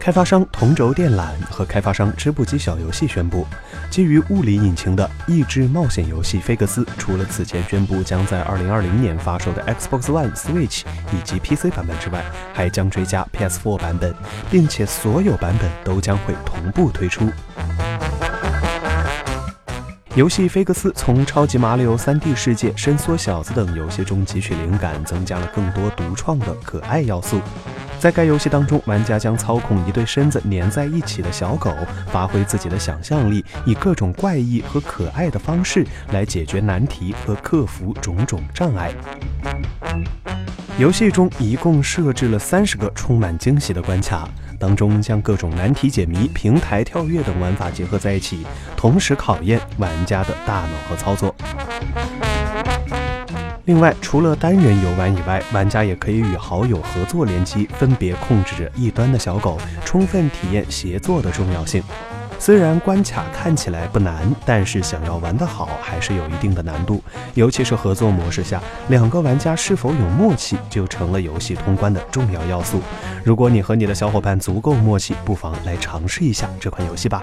开发商同轴电缆和开发商织布机小游戏宣布，基于物理引擎的益智冒险游戏《菲格斯》，除了此前宣布将在2020年发售的 Xbox One、Switch 以及 PC 版本之外，还将追加 PS4 版本，并且所有版本都将会同步推出。游戏《菲格斯》从《超级马里奥 3D 世界》《伸缩小子》等游戏中汲取灵感，增加了更多独创的可爱要素。在该游戏当中，玩家将操控一对身子粘在一起的小狗，发挥自己的想象力，以各种怪异和可爱的方式来解决难题和克服种种障碍。游戏中一共设置了三十个充满惊喜的关卡，当中将各种难题解谜、平台跳跃等玩法结合在一起，同时考验玩家的大脑和操作。另外，除了单人游玩以外，玩家也可以与好友合作联机，分别控制着一端的小狗，充分体验协作的重要性。虽然关卡看起来不难，但是想要玩得好，还是有一定的难度。尤其是合作模式下，两个玩家是否有默契，就成了游戏通关的重要要素。如果你和你的小伙伴足够默契，不妨来尝试一下这款游戏吧。